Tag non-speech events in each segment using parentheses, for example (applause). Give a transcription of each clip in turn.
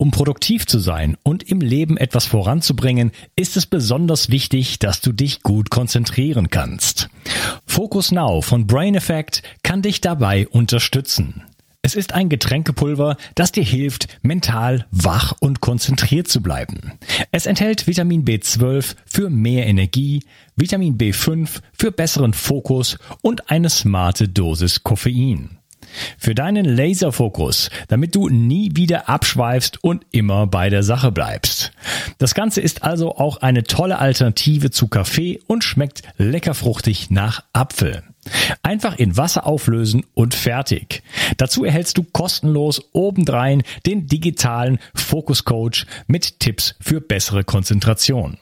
Um produktiv zu sein und im Leben etwas voranzubringen, ist es besonders wichtig, dass du dich gut konzentrieren kannst. Focus Now von Brain Effect kann dich dabei unterstützen. Es ist ein Getränkepulver, das dir hilft, mental wach und konzentriert zu bleiben. Es enthält Vitamin B12 für mehr Energie, Vitamin B5 für besseren Fokus und eine smarte Dosis Koffein. Für deinen Laserfokus, damit du nie wieder abschweifst und immer bei der Sache bleibst. Das Ganze ist also auch eine tolle Alternative zu Kaffee und schmeckt lecker fruchtig nach Apfel. Einfach in Wasser auflösen und fertig. Dazu erhältst du kostenlos obendrein den digitalen Fokus Coach mit Tipps für bessere Konzentration.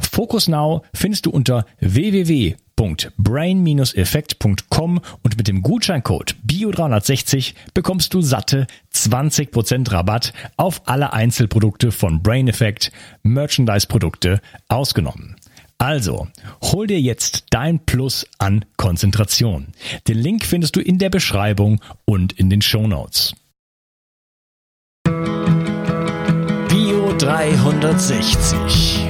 Focus Now findest du unter www www.brain-effekt.com und mit dem Gutscheincode BIO360 bekommst du satte 20% Rabatt auf alle Einzelprodukte von Brain Effect, Merchandise-Produkte ausgenommen. Also, hol dir jetzt dein Plus an Konzentration. Den Link findest du in der Beschreibung und in den Show Notes. Bio 360.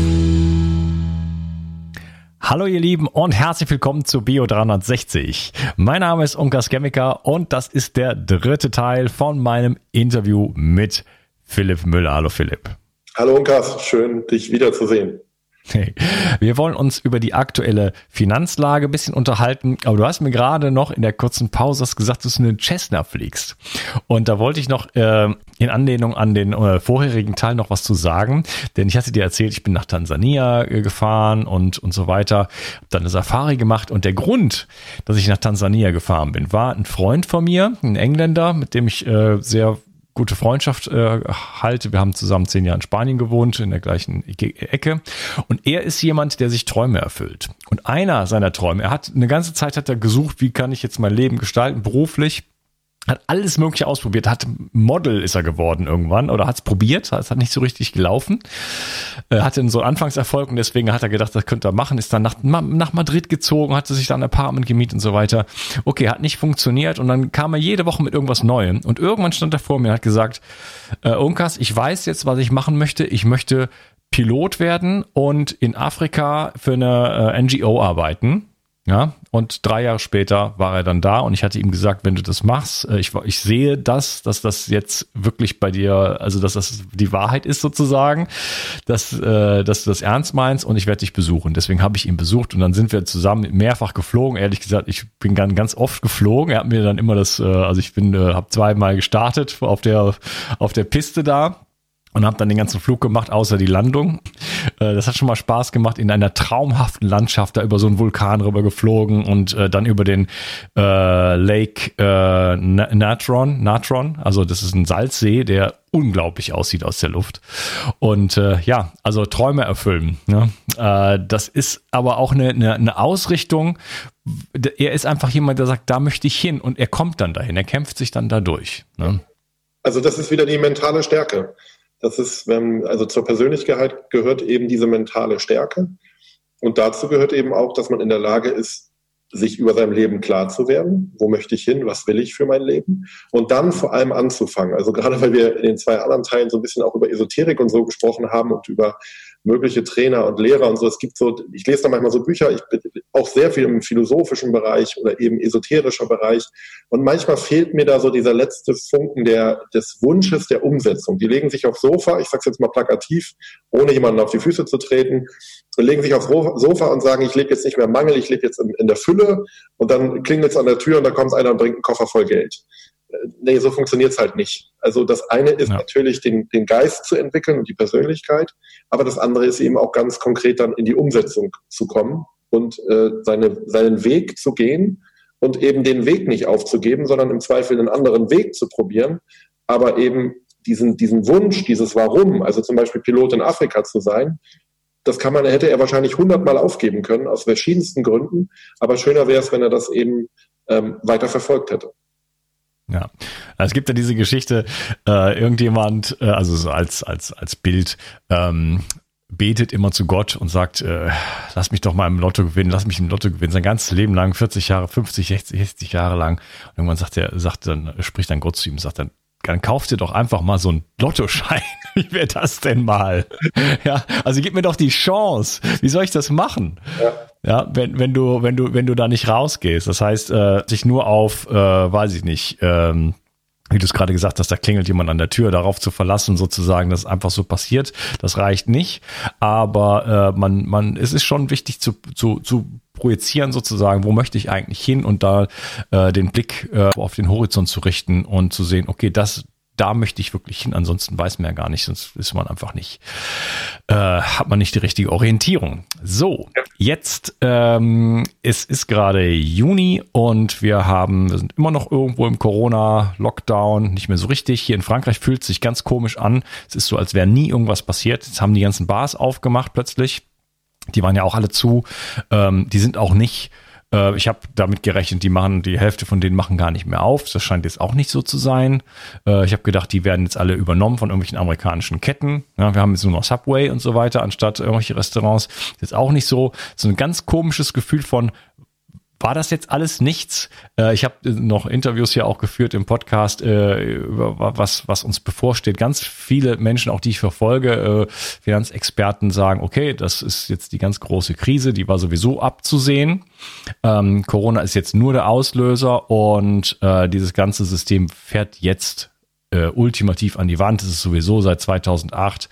Hallo ihr Lieben und herzlich willkommen zu Bio 360. Mein Name ist Unkas Chemiker und das ist der dritte Teil von meinem Interview mit Philipp Müller. Hallo Philipp. Hallo Unkas, schön dich wiederzusehen. Hey, wir wollen uns über die aktuelle Finanzlage ein bisschen unterhalten, aber du hast mir gerade noch in der kurzen Pause gesagt, dass du einen Cessna fliegst. Und da wollte ich noch äh, in Anlehnung an den äh, vorherigen Teil noch was zu sagen, denn ich hatte dir erzählt, ich bin nach Tansania äh, gefahren und, und so weiter, habe dann eine Safari gemacht und der Grund, dass ich nach Tansania gefahren bin, war ein Freund von mir, ein Engländer, mit dem ich äh, sehr gute Freundschaft äh, halte. Wir haben zusammen zehn Jahre in Spanien gewohnt, in der gleichen Ecke. Und er ist jemand, der sich Träume erfüllt. Und einer seiner Träume, er hat eine ganze Zeit hat er gesucht, wie kann ich jetzt mein Leben gestalten, beruflich hat alles Mögliche ausprobiert, hat Model ist er geworden irgendwann oder hat es probiert, es hat nicht so richtig gelaufen, äh, hatte so Anfangserfolg und deswegen hat er gedacht, das könnte er machen, ist dann nach, nach Madrid gezogen, hatte sich dann ein Apartment gemietet und so weiter. Okay, hat nicht funktioniert und dann kam er jede Woche mit irgendwas Neuem. Und irgendwann stand er vor mir und hat gesagt, äh, Unkas, ich weiß jetzt, was ich machen möchte, ich möchte Pilot werden und in Afrika für eine äh, NGO arbeiten ja, und drei Jahre später war er dann da und ich hatte ihm gesagt, wenn du das machst, äh, ich, ich sehe das, dass das jetzt wirklich bei dir, also dass das die Wahrheit ist sozusagen, dass, äh, dass du das ernst meinst und ich werde dich besuchen. Deswegen habe ich ihn besucht und dann sind wir zusammen mehrfach geflogen. Ehrlich gesagt, ich bin ganz, ganz oft geflogen. Er hat mir dann immer das, äh, also ich bin, habe zweimal gestartet auf der, auf der Piste da und habe dann den ganzen Flug gemacht, außer die Landung. Äh, das hat schon mal Spaß gemacht, in einer traumhaften Landschaft da über so einen Vulkan rüber geflogen und äh, dann über den äh, Lake äh, Natron, Natron, also das ist ein Salzsee, der unglaublich aussieht aus der Luft. Und äh, ja, also Träume erfüllen. Ne? Äh, das ist aber auch eine, eine, eine Ausrichtung. Er ist einfach jemand, der sagt, da möchte ich hin und er kommt dann dahin, er kämpft sich dann da durch. Ne? Also das ist wieder die mentale Stärke. Das ist, wenn, also zur Persönlichkeit gehört eben diese mentale Stärke. Und dazu gehört eben auch, dass man in der Lage ist, sich über sein Leben klar zu werden. Wo möchte ich hin? Was will ich für mein Leben? Und dann vor allem anzufangen. Also gerade weil wir in den zwei anderen Teilen so ein bisschen auch über Esoterik und so gesprochen haben und über mögliche Trainer und Lehrer und so. Es gibt so, ich lese da manchmal so Bücher, ich bin auch sehr viel im philosophischen Bereich oder eben esoterischer Bereich. Und manchmal fehlt mir da so dieser letzte Funken der, des Wunsches der Umsetzung. Die legen sich aufs Sofa, ich sage jetzt mal plakativ, ohne jemanden auf die Füße zu treten, legen sich aufs Sofa und sagen, ich lebe jetzt nicht mehr Mangel, ich lebe jetzt in, in der Fülle und dann klingelt es an der Tür und da kommt einer und bringt einen Koffer voll Geld nee, so funktioniert es halt nicht. Also das eine ist ja. natürlich den, den Geist zu entwickeln und die Persönlichkeit, aber das andere ist eben auch ganz konkret dann in die Umsetzung zu kommen und äh, seine, seinen Weg zu gehen und eben den Weg nicht aufzugeben, sondern im Zweifel einen anderen Weg zu probieren, aber eben diesen, diesen Wunsch, dieses Warum, also zum Beispiel Pilot in Afrika zu sein, das kann man, hätte er wahrscheinlich hundertmal aufgeben können, aus verschiedensten Gründen. Aber schöner wäre es, wenn er das eben ähm, weiter verfolgt hätte. Ja, es gibt ja diese Geschichte, äh, irgendjemand, äh, also so als, als, als Bild, ähm, betet immer zu Gott und sagt, äh, lass mich doch mal im Lotto gewinnen, lass mich im Lotto gewinnen, sein ganzes Leben lang, 40 Jahre, 50, 60, 60 Jahre lang. Und irgendwann sagt er, sagt dann, spricht dann Gott zu ihm, sagt dann, dann kauf dir doch einfach mal so einen Lottoschein. (laughs) Wie wäre das denn mal? Ja, also gib mir doch die Chance. Wie soll ich das machen? Ja. Ja, wenn, wenn du, wenn du, wenn du da nicht rausgehst. Das heißt, äh, sich nur auf, äh, weiß ich nicht, ähm, wie du es gerade gesagt hast, da klingelt jemand an der Tür, darauf zu verlassen, sozusagen, dass einfach so passiert, das reicht nicht. Aber äh, man, man, es ist schon wichtig zu, zu, zu projizieren, sozusagen, wo möchte ich eigentlich hin und da äh, den Blick äh, auf den Horizont zu richten und zu sehen, okay, das, da möchte ich wirklich hin. Ansonsten weiß man ja gar nicht, sonst ist man einfach nicht, äh, hat man nicht die richtige Orientierung. So, jetzt ähm, es ist gerade Juni und wir haben, wir sind immer noch irgendwo im Corona-Lockdown, nicht mehr so richtig. Hier in Frankreich fühlt es sich ganz komisch an. Es ist so, als wäre nie irgendwas passiert. Jetzt haben die ganzen Bars aufgemacht plötzlich. Die waren ja auch alle zu. Ähm, die sind auch nicht äh, ich habe damit gerechnet, die machen, die Hälfte von denen machen gar nicht mehr auf. Das scheint jetzt auch nicht so zu sein. Äh, ich habe gedacht, die werden jetzt alle übernommen von irgendwelchen amerikanischen Ketten. Ja, wir haben jetzt nur noch Subway und so weiter, anstatt irgendwelche Restaurants. Das ist auch nicht so. So ein ganz komisches Gefühl von, war das jetzt alles nichts? Äh, ich habe noch Interviews hier auch geführt im Podcast äh, über was was uns bevorsteht. Ganz viele Menschen, auch die ich verfolge, äh, Finanzexperten sagen: Okay, das ist jetzt die ganz große Krise, die war sowieso abzusehen. Ähm, Corona ist jetzt nur der Auslöser und äh, dieses ganze System fährt jetzt äh, ultimativ an die Wand. Das ist sowieso seit 2008,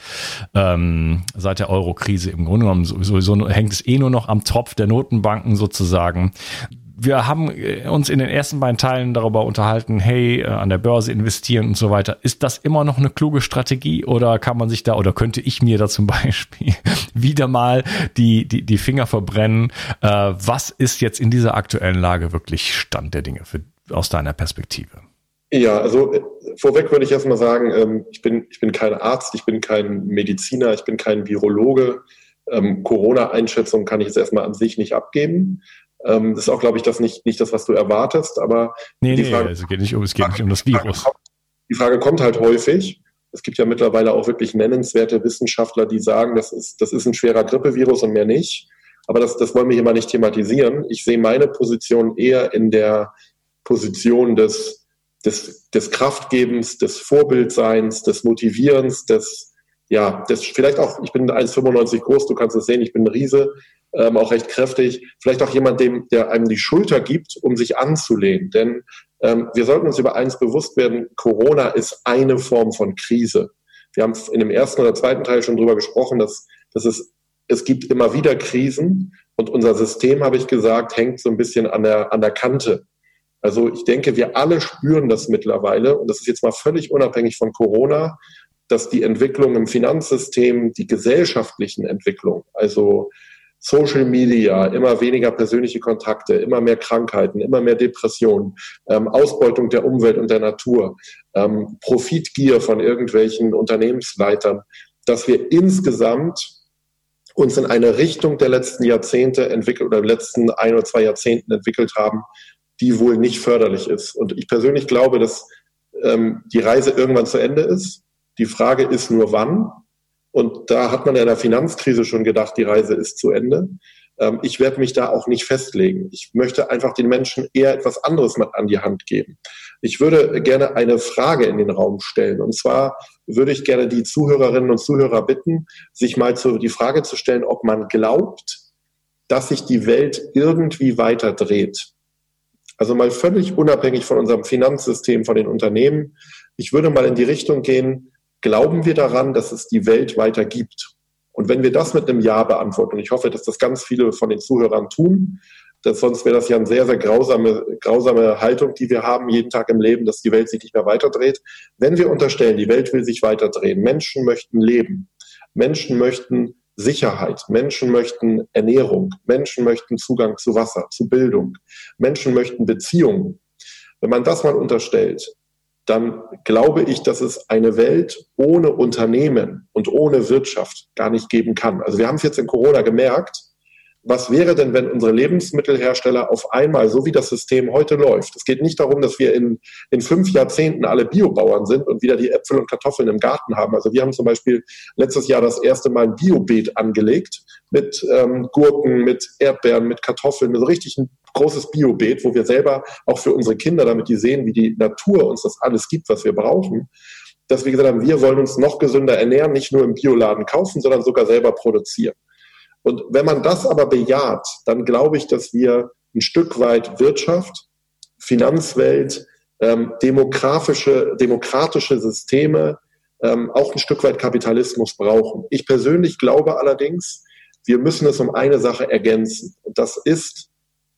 ähm, seit der Euro-Krise im Grunde genommen sowieso hängt es eh nur noch am Tropf der Notenbanken sozusagen wir haben äh, uns in den ersten beiden Teilen darüber unterhalten, hey, äh, an der Börse investieren und so weiter. Ist das immer noch eine kluge Strategie oder kann man sich da oder könnte ich mir da zum (laughs) Beispiel wieder mal die, die, die Finger verbrennen? Äh, was ist jetzt in dieser aktuellen Lage wirklich Stand der Dinge für, aus deiner Perspektive? Ja, also äh, vorweg würde ich erstmal sagen, ähm, ich, bin, ich bin kein Arzt, ich bin kein Mediziner, ich bin kein Virologe. Ähm, Corona-Einschätzung kann ich jetzt erstmal an sich nicht abgeben. Ähm, das ist auch, glaube ich, das nicht, nicht das, was du erwartest, aber nee, die nee, Frage, also geht nicht um, es geht nicht um das Virus. Die Frage kommt halt häufig. Es gibt ja mittlerweile auch wirklich nennenswerte Wissenschaftler, die sagen, das ist, das ist ein schwerer Grippevirus und mehr nicht. Aber das, das wollen wir hier mal nicht thematisieren. Ich sehe meine Position eher in der Position des des, des Kraftgebens, des Vorbildseins, des Motivierens, des, ja, des, vielleicht auch, ich bin 1,95 groß, du kannst es sehen, ich bin ein Riese, ähm, auch recht kräftig, vielleicht auch jemand, dem, der einem die Schulter gibt, um sich anzulehnen. Denn ähm, wir sollten uns über eins bewusst werden, Corona ist eine Form von Krise. Wir haben in dem ersten oder zweiten Teil schon drüber gesprochen, dass, dass es, es gibt immer wieder Krisen und unser System, habe ich gesagt, hängt so ein bisschen an der, an der Kante. Also ich denke, wir alle spüren das mittlerweile und das ist jetzt mal völlig unabhängig von Corona, dass die Entwicklung im Finanzsystem, die gesellschaftlichen Entwicklungen, also Social Media, immer weniger persönliche Kontakte, immer mehr Krankheiten, immer mehr Depressionen, ähm, Ausbeutung der Umwelt und der Natur, ähm, Profitgier von irgendwelchen Unternehmensleitern, dass wir insgesamt uns in eine Richtung der letzten Jahrzehnte entwickelt oder letzten ein oder zwei Jahrzehnten entwickelt haben, die wohl nicht förderlich ist. Und ich persönlich glaube, dass ähm, die Reise irgendwann zu Ende ist. Die Frage ist nur wann. Und da hat man in der Finanzkrise schon gedacht, die Reise ist zu Ende. Ähm, ich werde mich da auch nicht festlegen. Ich möchte einfach den Menschen eher etwas anderes an die Hand geben. Ich würde gerne eine Frage in den Raum stellen. Und zwar würde ich gerne die Zuhörerinnen und Zuhörer bitten, sich mal zu, die Frage zu stellen, ob man glaubt, dass sich die Welt irgendwie weiter dreht. Also mal völlig unabhängig von unserem Finanzsystem, von den Unternehmen. Ich würde mal in die Richtung gehen, glauben wir daran, dass es die Welt weiter gibt? Und wenn wir das mit einem Ja beantworten, und ich hoffe, dass das ganz viele von den Zuhörern tun, dass sonst wäre das ja eine sehr, sehr grausame, grausame Haltung, die wir haben jeden Tag im Leben, dass die Welt sich nicht mehr weiterdreht. Wenn wir unterstellen, die Welt will sich weiterdrehen, Menschen möchten leben, Menschen möchten Sicherheit. Menschen möchten Ernährung. Menschen möchten Zugang zu Wasser, zu Bildung. Menschen möchten Beziehungen. Wenn man das mal unterstellt, dann glaube ich, dass es eine Welt ohne Unternehmen und ohne Wirtschaft gar nicht geben kann. Also wir haben es jetzt in Corona gemerkt, was wäre denn, wenn unsere Lebensmittelhersteller auf einmal, so wie das System heute läuft, es geht nicht darum, dass wir in, in fünf Jahrzehnten alle Biobauern sind und wieder die Äpfel und Kartoffeln im Garten haben. Also wir haben zum Beispiel letztes Jahr das erste Mal ein Biobeet angelegt mit ähm, Gurken, mit Erdbeeren, mit Kartoffeln, so richtig ein großes Biobeet, wo wir selber auch für unsere Kinder, damit die sehen, wie die Natur uns das alles gibt, was wir brauchen, dass wir gesagt haben, wir wollen uns noch gesünder ernähren, nicht nur im Bioladen kaufen, sondern sogar selber produzieren. Und wenn man das aber bejaht, dann glaube ich, dass wir ein Stück weit Wirtschaft, Finanzwelt, ähm, demografische, demokratische Systeme, ähm, auch ein Stück weit Kapitalismus brauchen. Ich persönlich glaube allerdings, wir müssen es um eine Sache ergänzen. Und das ist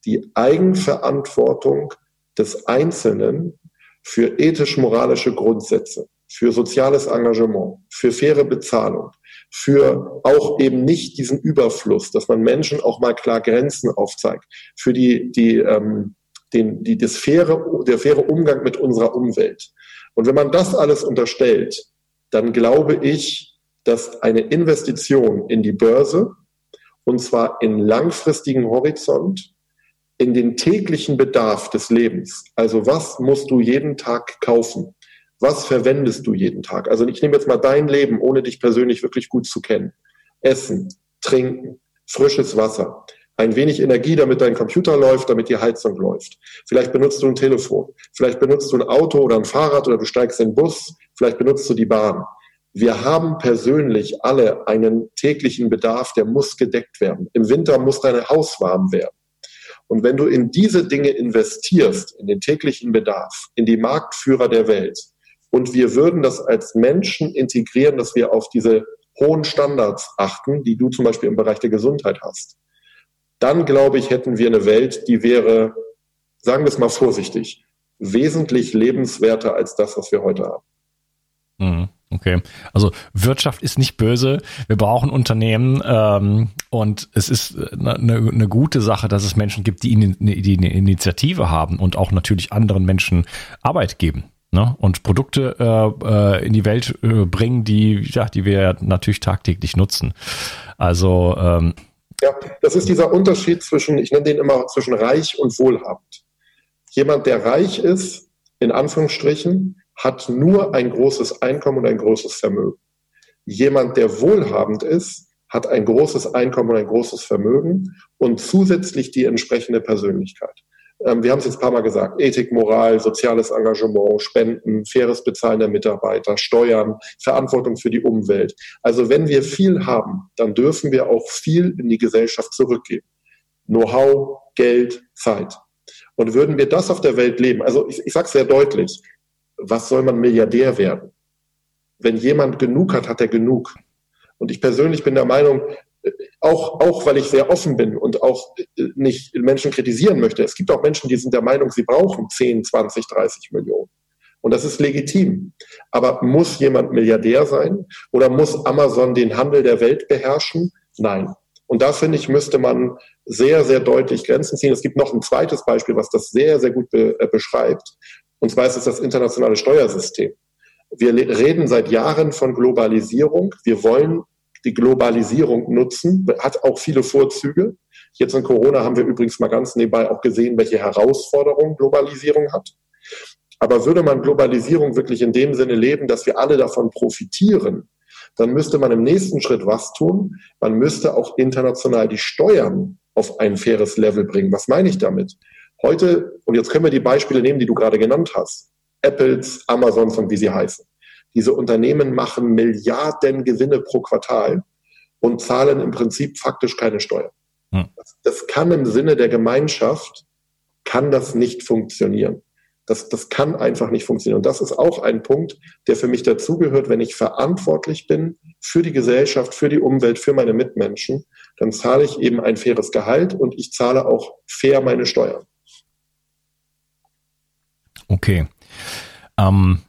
die Eigenverantwortung des Einzelnen für ethisch-moralische Grundsätze, für soziales Engagement, für faire Bezahlung, für auch eben nicht diesen Überfluss, dass man Menschen auch mal klar Grenzen aufzeigt, für die, die, ähm, den, die, das faire, der faire Umgang mit unserer Umwelt. Und wenn man das alles unterstellt, dann glaube ich, dass eine Investition in die Börse, und zwar in langfristigen Horizont, in den täglichen Bedarf des Lebens, also was musst du jeden Tag kaufen, was verwendest du jeden Tag? Also ich nehme jetzt mal dein Leben, ohne dich persönlich wirklich gut zu kennen. Essen, trinken, frisches Wasser, ein wenig Energie, damit dein Computer läuft, damit die Heizung läuft. Vielleicht benutzt du ein Telefon, vielleicht benutzt du ein Auto oder ein Fahrrad oder du steigst in den Bus, vielleicht benutzt du die Bahn. Wir haben persönlich alle einen täglichen Bedarf, der muss gedeckt werden. Im Winter muss dein Haus warm werden. Und wenn du in diese Dinge investierst, in den täglichen Bedarf, in die Marktführer der Welt, und wir würden das als Menschen integrieren, dass wir auf diese hohen Standards achten, die du zum Beispiel im Bereich der Gesundheit hast. Dann glaube ich, hätten wir eine Welt, die wäre, sagen wir es mal vorsichtig, wesentlich lebenswerter als das, was wir heute haben. Mhm. Okay, also Wirtschaft ist nicht böse. Wir brauchen Unternehmen ähm, und es ist eine, eine gute Sache, dass es Menschen gibt, die, die eine Initiative haben und auch natürlich anderen Menschen Arbeit geben ne? und Produkte äh, äh, in die Welt äh, bringen, die, ja, die wir natürlich tagtäglich nutzen. Also ähm, ja, das ist dieser Unterschied zwischen, ich nenne den immer zwischen reich und wohlhabend. Jemand, der reich ist, in Anführungsstrichen, hat nur ein großes Einkommen und ein großes Vermögen. Jemand, der wohlhabend ist, hat ein großes Einkommen und ein großes Vermögen und zusätzlich die entsprechende Persönlichkeit. Ähm, wir haben es jetzt ein paar Mal gesagt, Ethik, Moral, soziales Engagement, Spenden, faires Bezahlen der Mitarbeiter, Steuern, Verantwortung für die Umwelt. Also wenn wir viel haben, dann dürfen wir auch viel in die Gesellschaft zurückgeben. Know-how, Geld, Zeit. Und würden wir das auf der Welt leben, also ich, ich sage sehr deutlich, was soll man Milliardär werden? Wenn jemand genug hat, hat er genug. Und ich persönlich bin der Meinung, auch, auch weil ich sehr offen bin und auch äh, nicht Menschen kritisieren möchte. Es gibt auch Menschen, die sind der Meinung, sie brauchen 10, 20, 30 Millionen. Und das ist legitim. Aber muss jemand Milliardär sein oder muss Amazon den Handel der Welt beherrschen? Nein. Und da finde ich, müsste man sehr, sehr deutlich Grenzen ziehen. Es gibt noch ein zweites Beispiel, was das sehr, sehr gut be äh, beschreibt. Und zwar ist es das internationale Steuersystem. Wir reden seit Jahren von Globalisierung. Wir wollen die Globalisierung nutzen, hat auch viele Vorzüge. Jetzt in Corona haben wir übrigens mal ganz nebenbei auch gesehen, welche Herausforderungen Globalisierung hat. Aber würde man Globalisierung wirklich in dem Sinne leben, dass wir alle davon profitieren, dann müsste man im nächsten Schritt was tun? Man müsste auch international die Steuern auf ein faires Level bringen. Was meine ich damit? Heute, und jetzt können wir die Beispiele nehmen, die du gerade genannt hast, Apples, Amazons und wie sie heißen. Diese Unternehmen machen Milliarden Gewinne pro Quartal und zahlen im Prinzip faktisch keine Steuern. Hm. Das, das, kann im Sinne der Gemeinschaft, kann das nicht funktionieren. Das, das kann einfach nicht funktionieren. Und das ist auch ein Punkt, der für mich dazugehört, wenn ich verantwortlich bin für die Gesellschaft, für die Umwelt, für meine Mitmenschen, dann zahle ich eben ein faires Gehalt und ich zahle auch fair meine Steuern. Okay. Ähm,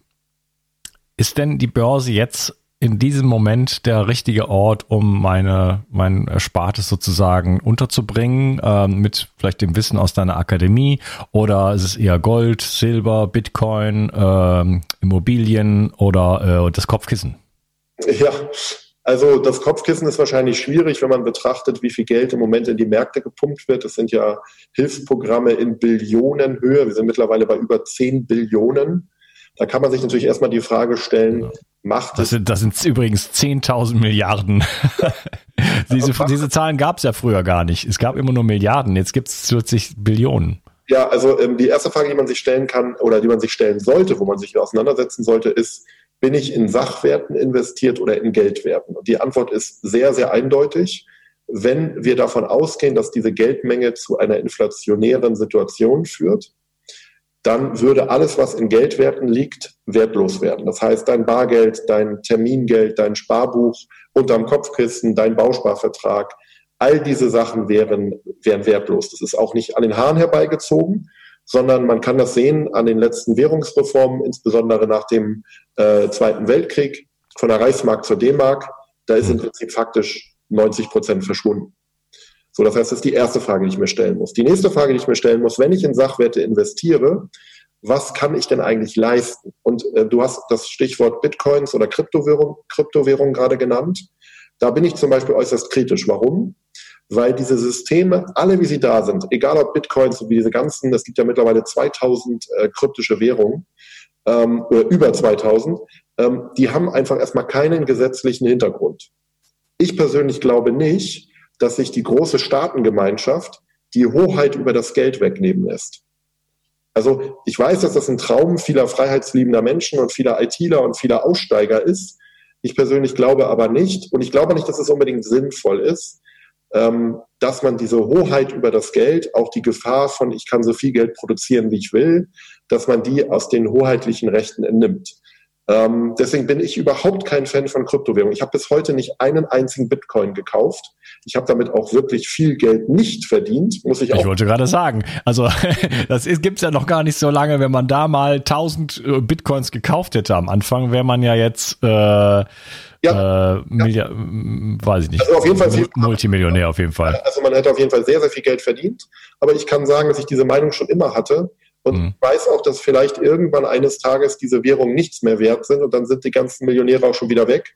ist denn die Börse jetzt in diesem Moment der richtige Ort, um meine, mein Erspartes sozusagen unterzubringen, ähm, mit vielleicht dem Wissen aus deiner Akademie? Oder ist es eher Gold, Silber, Bitcoin, ähm, Immobilien oder äh, das Kopfkissen? Ja, also das Kopfkissen ist wahrscheinlich schwierig, wenn man betrachtet, wie viel Geld im Moment in die Märkte gepumpt wird. Das sind ja Hilfsprogramme in Billionenhöhe. Wir sind mittlerweile bei über 10 Billionen. Da kann man sich natürlich erstmal die Frage stellen, macht das sind, das sind übrigens 10.000 Milliarden. (laughs) diese, diese Zahlen gab es ja früher gar nicht. Es gab immer nur Milliarden. Jetzt gibt es 40 Billionen. Ja, also ähm, die erste Frage, die man sich stellen kann oder die man sich stellen sollte, wo man sich auseinandersetzen sollte, ist, bin ich in Sachwerten investiert oder in Geldwerten? Und die Antwort ist sehr, sehr eindeutig. Wenn wir davon ausgehen, dass diese Geldmenge zu einer inflationären Situation führt, dann würde alles, was in Geldwerten liegt, wertlos werden. Das heißt, dein Bargeld, dein Termingeld, dein Sparbuch unterm Kopfkissen, dein Bausparvertrag, all diese Sachen wären, wären wertlos. Das ist auch nicht an den Haaren herbeigezogen, sondern man kann das sehen an den letzten Währungsreformen, insbesondere nach dem äh, Zweiten Weltkrieg, von der Reichsmark zur D-Mark. Da ist im hm. Prinzip faktisch 90 Prozent verschwunden. So, das heißt, das ist die erste Frage, die ich mir stellen muss. Die nächste Frage, die ich mir stellen muss, wenn ich in Sachwerte investiere, was kann ich denn eigentlich leisten? Und äh, du hast das Stichwort Bitcoins oder Kryptowährung, Kryptowährung gerade genannt. Da bin ich zum Beispiel äußerst kritisch. Warum? Weil diese Systeme, alle wie sie da sind, egal ob Bitcoins, wie diese ganzen, es gibt ja mittlerweile 2000 äh, kryptische Währungen ähm, oder über 2000, ähm, die haben einfach erstmal keinen gesetzlichen Hintergrund. Ich persönlich glaube nicht, dass sich die große Staatengemeinschaft die Hoheit über das Geld wegnehmen lässt. Also ich weiß, dass das ein Traum vieler freiheitsliebender Menschen und vieler ITler und vieler Aussteiger ist. Ich persönlich glaube aber nicht, und ich glaube nicht, dass es unbedingt sinnvoll ist, ähm, dass man diese Hoheit über das Geld, auch die Gefahr von, ich kann so viel Geld produzieren, wie ich will, dass man die aus den hoheitlichen Rechten entnimmt. Ähm, deswegen bin ich überhaupt kein Fan von Kryptowährungen. Ich habe bis heute nicht einen einzigen Bitcoin gekauft. Ich habe damit auch wirklich viel Geld nicht verdient, muss ich auch. Ich wollte gerade sagen, also (laughs) das gibt es ja noch gar nicht so lange. Wenn man da mal 1000 äh, Bitcoins gekauft hätte am Anfang, wäre man ja jetzt äh, ja, äh, ja. weiß ich nicht. Also auf jeden Fall viel, Multimillionär auf jeden Fall. Also man hätte auf jeden Fall sehr, sehr viel Geld verdient. Aber ich kann sagen, dass ich diese Meinung schon immer hatte. Und mhm. ich weiß auch, dass vielleicht irgendwann eines Tages diese Währungen nichts mehr wert sind und dann sind die ganzen Millionäre auch schon wieder weg,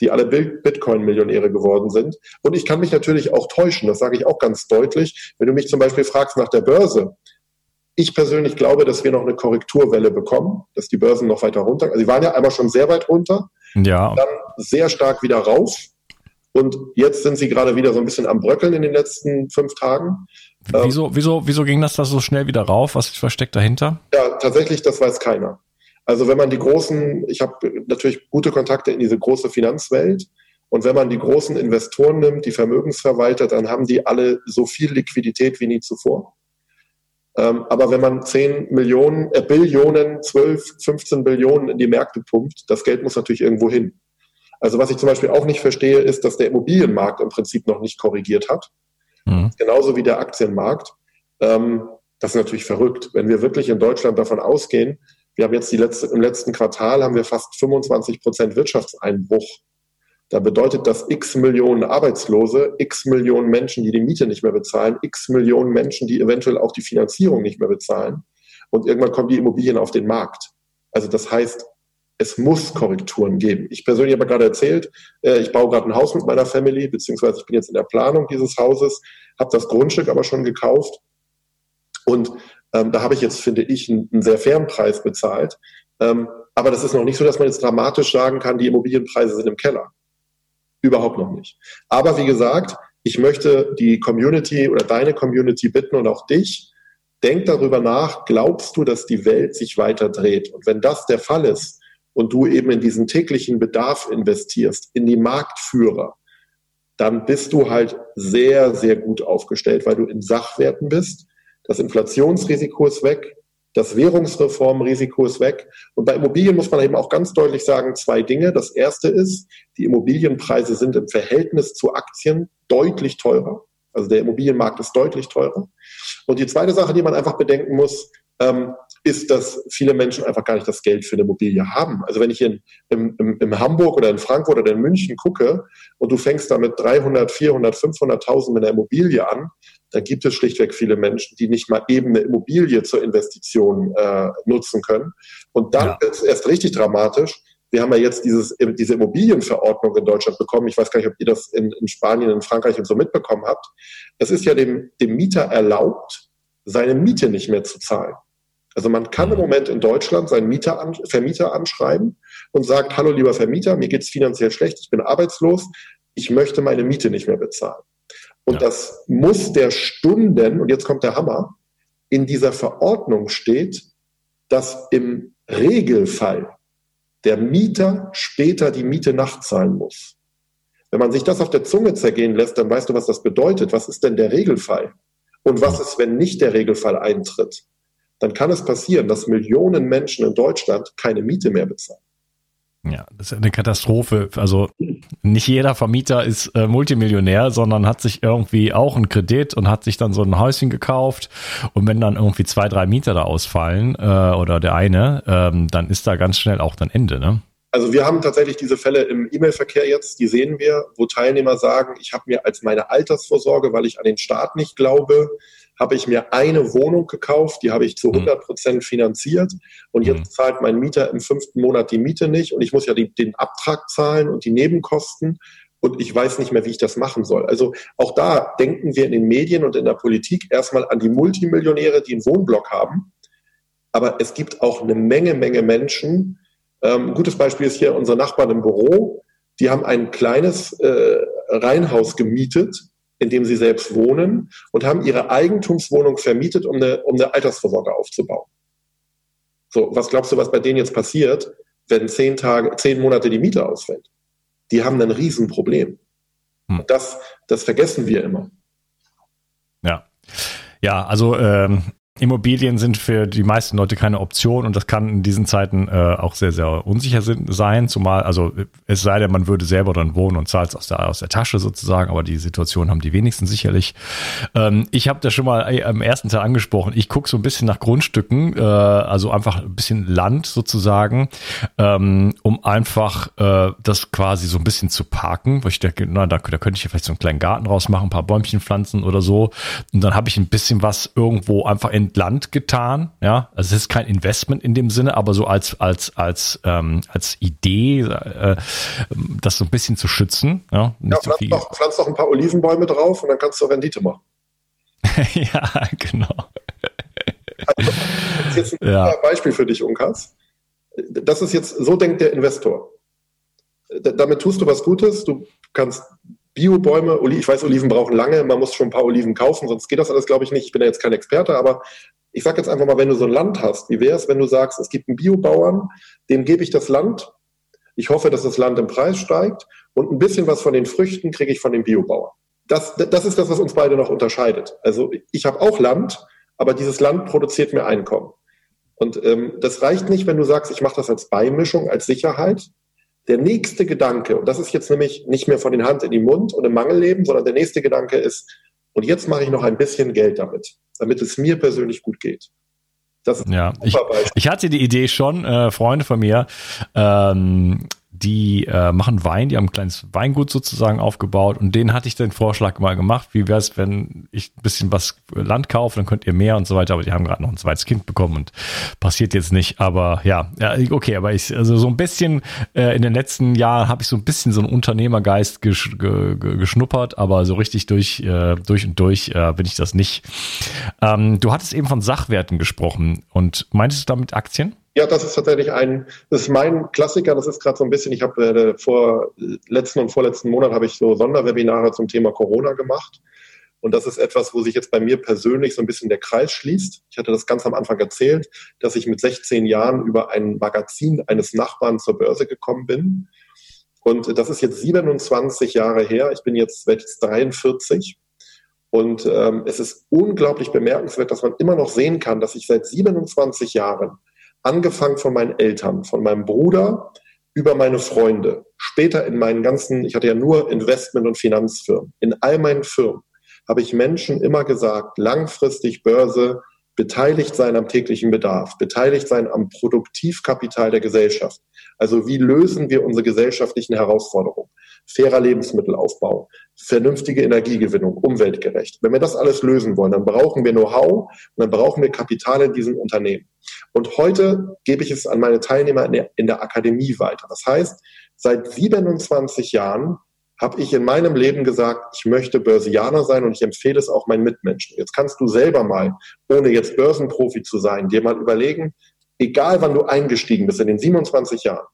die alle Bitcoin-Millionäre geworden sind. Und ich kann mich natürlich auch täuschen, das sage ich auch ganz deutlich. Wenn du mich zum Beispiel fragst nach der Börse, ich persönlich glaube, dass wir noch eine Korrekturwelle bekommen, dass die Börsen noch weiter runter, also sie waren ja einmal schon sehr weit runter, ja. dann sehr stark wieder rauf. Und jetzt sind sie gerade wieder so ein bisschen am Bröckeln in den letzten fünf Tagen. Wieso, wieso, wieso ging das da so schnell wieder rauf? Was ist versteckt dahinter? Ja, tatsächlich, das weiß keiner. Also wenn man die großen, ich habe natürlich gute Kontakte in diese große Finanzwelt. Und wenn man die großen Investoren nimmt, die Vermögensverwalter, dann haben die alle so viel Liquidität wie nie zuvor. Ähm, aber wenn man 10 Millionen, äh, Billionen, 12, 15 Billionen in die Märkte pumpt, das Geld muss natürlich irgendwo hin. Also was ich zum Beispiel auch nicht verstehe, ist, dass der Immobilienmarkt im Prinzip noch nicht korrigiert hat. Mhm. Genauso wie der Aktienmarkt. Ähm, das ist natürlich verrückt. Wenn wir wirklich in Deutschland davon ausgehen, wir haben jetzt die letzte, im letzten Quartal haben wir fast 25 Prozent Wirtschaftseinbruch. Da bedeutet das x Millionen Arbeitslose, x Millionen Menschen, die die Miete nicht mehr bezahlen, x Millionen Menschen, die eventuell auch die Finanzierung nicht mehr bezahlen. Und irgendwann kommen die Immobilien auf den Markt. Also das heißt, es muss Korrekturen geben. Ich persönlich habe gerade erzählt, äh, ich baue gerade ein Haus mit meiner Family, beziehungsweise ich bin jetzt in der Planung dieses Hauses, habe das Grundstück aber schon gekauft. Und ähm, da habe ich jetzt, finde ich, einen, einen sehr fairen Preis bezahlt. Ähm, aber das ist noch nicht so, dass man jetzt dramatisch sagen kann, die Immobilienpreise sind im Keller. Überhaupt noch nicht. Aber wie gesagt, ich möchte die Community oder deine Community bitten und auch dich, denk darüber nach, glaubst du, dass die Welt sich weiter dreht? Und wenn das der Fall ist, und du eben in diesen täglichen Bedarf investierst, in die Marktführer, dann bist du halt sehr, sehr gut aufgestellt, weil du in Sachwerten bist. Das Inflationsrisiko ist weg, das Währungsreformrisiko ist weg. Und bei Immobilien muss man eben auch ganz deutlich sagen, zwei Dinge. Das erste ist, die Immobilienpreise sind im Verhältnis zu Aktien deutlich teurer. Also der Immobilienmarkt ist deutlich teurer. Und die zweite Sache, die man einfach bedenken muss, ähm, ist, dass viele Menschen einfach gar nicht das Geld für eine Immobilie haben. Also wenn ich in, in, in, Hamburg oder in Frankfurt oder in München gucke und du fängst da mit 300, 400, 500.000 mit einer Immobilie an, dann gibt es schlichtweg viele Menschen, die nicht mal eben eine Immobilie zur Investition äh, nutzen können. Und dann ja. ist es erst richtig dramatisch. Wir haben ja jetzt dieses, diese Immobilienverordnung in Deutschland bekommen. Ich weiß gar nicht, ob ihr das in, in Spanien, in Frankreich und so mitbekommen habt. Es ist ja dem, dem Mieter erlaubt, seine Miete nicht mehr zu zahlen. Also man kann im Moment in Deutschland seinen Mieter an, Vermieter anschreiben und sagt, hallo lieber Vermieter, mir geht es finanziell schlecht, ich bin arbeitslos, ich möchte meine Miete nicht mehr bezahlen. Und ja. das muss der Stunden, und jetzt kommt der Hammer, in dieser Verordnung steht, dass im Regelfall der Mieter später die Miete nachzahlen muss. Wenn man sich das auf der Zunge zergehen lässt, dann weißt du, was das bedeutet. Was ist denn der Regelfall? Und was ist, wenn nicht der Regelfall eintritt? dann kann es passieren, dass Millionen Menschen in Deutschland keine Miete mehr bezahlen. Ja, das ist eine Katastrophe. Also nicht jeder Vermieter ist äh, Multimillionär, sondern hat sich irgendwie auch einen Kredit und hat sich dann so ein Häuschen gekauft. Und wenn dann irgendwie zwei, drei Mieter da ausfallen äh, oder der eine, ähm, dann ist da ganz schnell auch dann Ende. Ne? Also wir haben tatsächlich diese Fälle im E-Mail-Verkehr jetzt, die sehen wir, wo Teilnehmer sagen, ich habe mir als meine Altersvorsorge, weil ich an den Staat nicht glaube, habe ich mir eine Wohnung gekauft, die habe ich zu 100 mhm. Prozent finanziert und jetzt mhm. zahlt mein Mieter im fünften Monat die Miete nicht und ich muss ja die, den Abtrag zahlen und die Nebenkosten und ich weiß nicht mehr, wie ich das machen soll. Also auch da denken wir in den Medien und in der Politik erstmal an die Multimillionäre, die einen Wohnblock haben, aber es gibt auch eine Menge, Menge Menschen. Ähm, ein gutes Beispiel ist hier unsere Nachbarn im Büro. Die haben ein kleines äh, Reihenhaus gemietet in dem sie selbst wohnen und haben ihre Eigentumswohnung vermietet, um eine, um eine Altersvorsorge aufzubauen. So, was glaubst du, was bei denen jetzt passiert, wenn zehn Tage, zehn Monate die Miete ausfällt? Die haben ein Riesenproblem. Hm. Das, das vergessen wir immer. Ja. Ja, also ähm, Immobilien sind für die meisten Leute keine Option und das kann in diesen Zeiten äh, auch sehr, sehr unsicher sind, sein, zumal, also es sei denn, man würde selber dann wohnen und zahlt es aus der, aus der Tasche sozusagen, aber die Situation haben die wenigsten sicherlich. Ähm, ich habe das schon mal äh, am ersten Teil angesprochen, ich gucke so ein bisschen nach Grundstücken, äh, also einfach ein bisschen Land sozusagen, ähm, um einfach äh, das quasi so ein bisschen zu parken, weil ich denke, na, da, da könnte ich ja vielleicht so einen kleinen Garten rausmachen, ein paar Bäumchen pflanzen oder so und dann habe ich ein bisschen was irgendwo einfach in Land getan. Ja, also es ist kein Investment in dem Sinne, aber so als als als ähm, als Idee, äh, das so ein bisschen zu schützen. Ja, ja, pflanz, doch, pflanz doch ein paar Olivenbäume drauf und dann kannst du Rendite machen. (laughs) ja, genau. Also, das ist jetzt ein (laughs) ja. Beispiel für dich, Unkas. Das ist jetzt, so denkt der Investor. Damit tust du was Gutes. Du kannst Biobäume, ich weiß, Oliven brauchen lange, man muss schon ein paar Oliven kaufen, sonst geht das alles, glaube ich, nicht. Ich bin ja jetzt kein Experte, aber ich sage jetzt einfach mal, wenn du so ein Land hast, wie wäre es, wenn du sagst, es gibt einen Biobauern, dem gebe ich das Land, ich hoffe, dass das Land im Preis steigt und ein bisschen was von den Früchten kriege ich von den Biobauern. Das, das ist das, was uns beide noch unterscheidet. Also ich habe auch Land, aber dieses Land produziert mir Einkommen. Und ähm, das reicht nicht, wenn du sagst, ich mache das als Beimischung, als Sicherheit, der nächste Gedanke, und das ist jetzt nämlich nicht mehr von den Hand in den Mund und im Mangelleben, sondern der nächste Gedanke ist, und jetzt mache ich noch ein bisschen Geld damit, damit es mir persönlich gut geht. Das ja, ich, ich hatte die Idee schon, äh, Freunde von mir, ähm, die äh, machen Wein, die haben ein kleines Weingut sozusagen aufgebaut und denen hatte ich den Vorschlag mal gemacht, wie wäre es, wenn ich ein bisschen was Land kaufe, dann könnt ihr mehr und so weiter, aber die haben gerade noch ein zweites Kind bekommen und passiert jetzt nicht, aber ja, ja okay, aber ich, also so ein bisschen äh, in den letzten Jahren habe ich so ein bisschen so einen Unternehmergeist gesch, ge, ge, geschnuppert, aber so richtig durch, äh, durch und durch äh, bin ich das nicht. Ähm, du hattest eben von Sachwerten gesprochen und meintest du damit Aktien? Ja, das ist tatsächlich ein, das ist mein Klassiker, das ist gerade so ein bisschen, ich habe äh, vor letzten und vorletzten Monat habe ich so Sonderwebinare zum Thema Corona gemacht. Und das ist etwas, wo sich jetzt bei mir persönlich so ein bisschen der Kreis schließt. Ich hatte das ganz am Anfang erzählt, dass ich mit 16 Jahren über ein Magazin eines Nachbarn zur Börse gekommen bin. Und das ist jetzt 27 Jahre her. Ich bin jetzt, werde jetzt 43. Und ähm, es ist unglaublich bemerkenswert, dass man immer noch sehen kann, dass ich seit 27 Jahren angefangen von meinen Eltern, von meinem Bruder, über meine Freunde, später in meinen ganzen, ich hatte ja nur Investment- und Finanzfirmen, in all meinen Firmen habe ich Menschen immer gesagt, langfristig Börse, beteiligt sein am täglichen Bedarf, beteiligt sein am Produktivkapital der Gesellschaft. Also wie lösen wir unsere gesellschaftlichen Herausforderungen? Fairer Lebensmittelaufbau, vernünftige Energiegewinnung, umweltgerecht. Wenn wir das alles lösen wollen, dann brauchen wir Know-how und dann brauchen wir Kapital in diesen Unternehmen. Und heute gebe ich es an meine Teilnehmer in der, in der Akademie weiter. Das heißt, seit 27 Jahren habe ich in meinem Leben gesagt, ich möchte Börsianer sein und ich empfehle es auch meinen Mitmenschen. Jetzt kannst du selber mal, ohne jetzt Börsenprofi zu sein, dir mal überlegen, egal wann du eingestiegen bist in den 27 Jahren,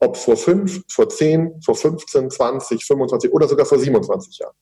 ob vor fünf, vor zehn, vor 15, 20, 25 oder sogar vor 27 Jahren.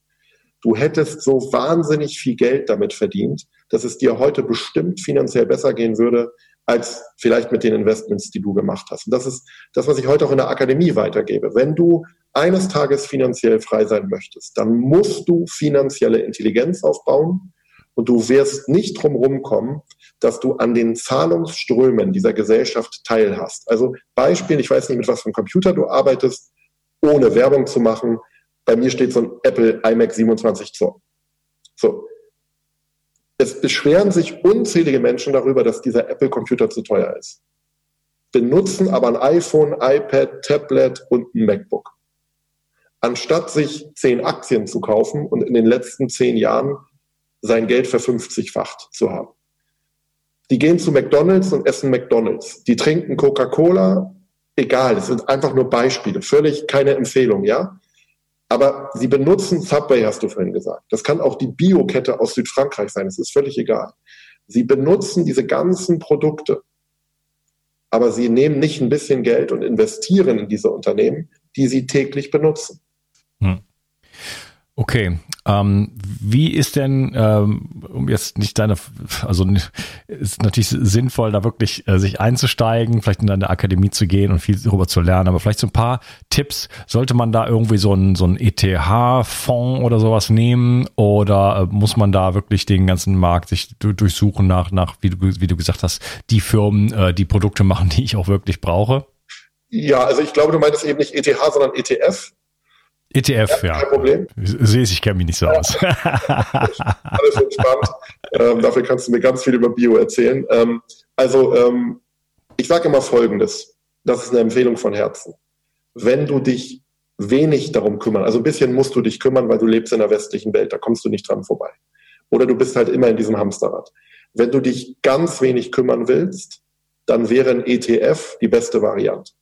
Du hättest so wahnsinnig viel Geld damit verdient, dass es dir heute bestimmt finanziell besser gehen würde, als vielleicht mit den Investments, die du gemacht hast. Und das ist das, was ich heute auch in der Akademie weitergebe. Wenn du eines Tages finanziell frei sein möchtest, dann musst du finanzielle Intelligenz aufbauen und du wirst nicht drumherum kommen, dass du an den Zahlungsströmen dieser Gesellschaft teilhast. Also Beispiel, ich weiß nicht, mit was für einem Computer du arbeitest, ohne Werbung zu machen. Bei mir steht so ein Apple iMac 27 Zoll. So. Es beschweren sich unzählige Menschen darüber, dass dieser Apple-Computer zu teuer ist. Benutzen aber ein iPhone, iPad, Tablet und ein MacBook. Anstatt sich zehn Aktien zu kaufen und in den letzten zehn Jahren sein Geld verfünfzigfacht zu haben. Die gehen zu McDonalds und essen McDonalds. Die trinken Coca-Cola. Egal, das sind einfach nur Beispiele. Völlig keine Empfehlung, ja? Aber sie benutzen Subway, hast du vorhin gesagt. Das kann auch die Biokette aus Südfrankreich sein. Es ist völlig egal. Sie benutzen diese ganzen Produkte. Aber sie nehmen nicht ein bisschen Geld und investieren in diese Unternehmen, die sie täglich benutzen. Hm. Okay, ähm, wie ist denn, ähm, um jetzt nicht deine, also ist natürlich sinnvoll, da wirklich äh, sich einzusteigen, vielleicht in eine Akademie zu gehen und viel darüber zu lernen, aber vielleicht so ein paar Tipps, sollte man da irgendwie so ein so ein ETH-Fonds oder sowas nehmen oder äh, muss man da wirklich den ganzen Markt sich durchsuchen nach, nach wie, du, wie du gesagt hast, die Firmen, äh, die Produkte machen, die ich auch wirklich brauche? Ja, also ich glaube, du meintest eben nicht ETH, sondern ETF. ETF, ja. Kein Problem. Sehe ich kenne mich nicht so ja. aus. (laughs) Alles entspannt. ähm, dafür kannst du mir ganz viel über Bio erzählen. Ähm, also, ähm, ich sage immer Folgendes. Das ist eine Empfehlung von Herzen. Wenn du dich wenig darum kümmern, also ein bisschen musst du dich kümmern, weil du lebst in der westlichen Welt, da kommst du nicht dran vorbei. Oder du bist halt immer in diesem Hamsterrad. Wenn du dich ganz wenig kümmern willst, dann wäre ein ETF die beste Variante.